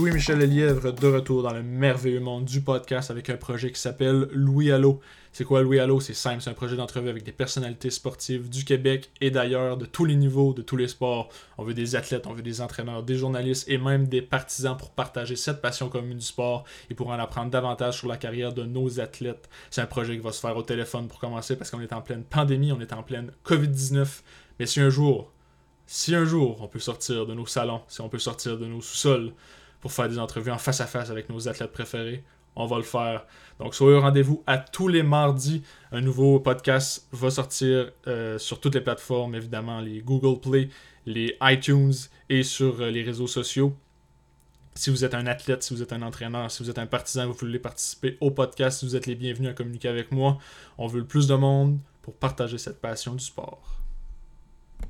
Michel Lièvre de retour dans le merveilleux monde du podcast avec un projet qui s'appelle Louis Allo. C'est quoi Louis Allo? C'est simple, c'est un projet d'entrevue avec des personnalités sportives du Québec et d'ailleurs, de tous les niveaux, de tous les sports. On veut des athlètes, on veut des entraîneurs, des journalistes et même des partisans pour partager cette passion commune du sport et pour en apprendre davantage sur la carrière de nos athlètes. C'est un projet qui va se faire au téléphone pour commencer parce qu'on est en pleine pandémie, on est en pleine COVID-19. Mais si un jour, si un jour on peut sortir de nos salons, si on peut sortir de nos sous-sols pour faire des entrevues en face à face avec nos athlètes préférés, on va le faire. Donc, soyez au rendez-vous à tous les mardis. Un nouveau podcast va sortir euh, sur toutes les plateformes, évidemment, les Google Play, les iTunes et sur euh, les réseaux sociaux. Si vous êtes un athlète, si vous êtes un entraîneur, si vous êtes un partisan, vous voulez participer au podcast, vous êtes les bienvenus à communiquer avec moi. On veut le plus de monde pour partager cette passion du sport.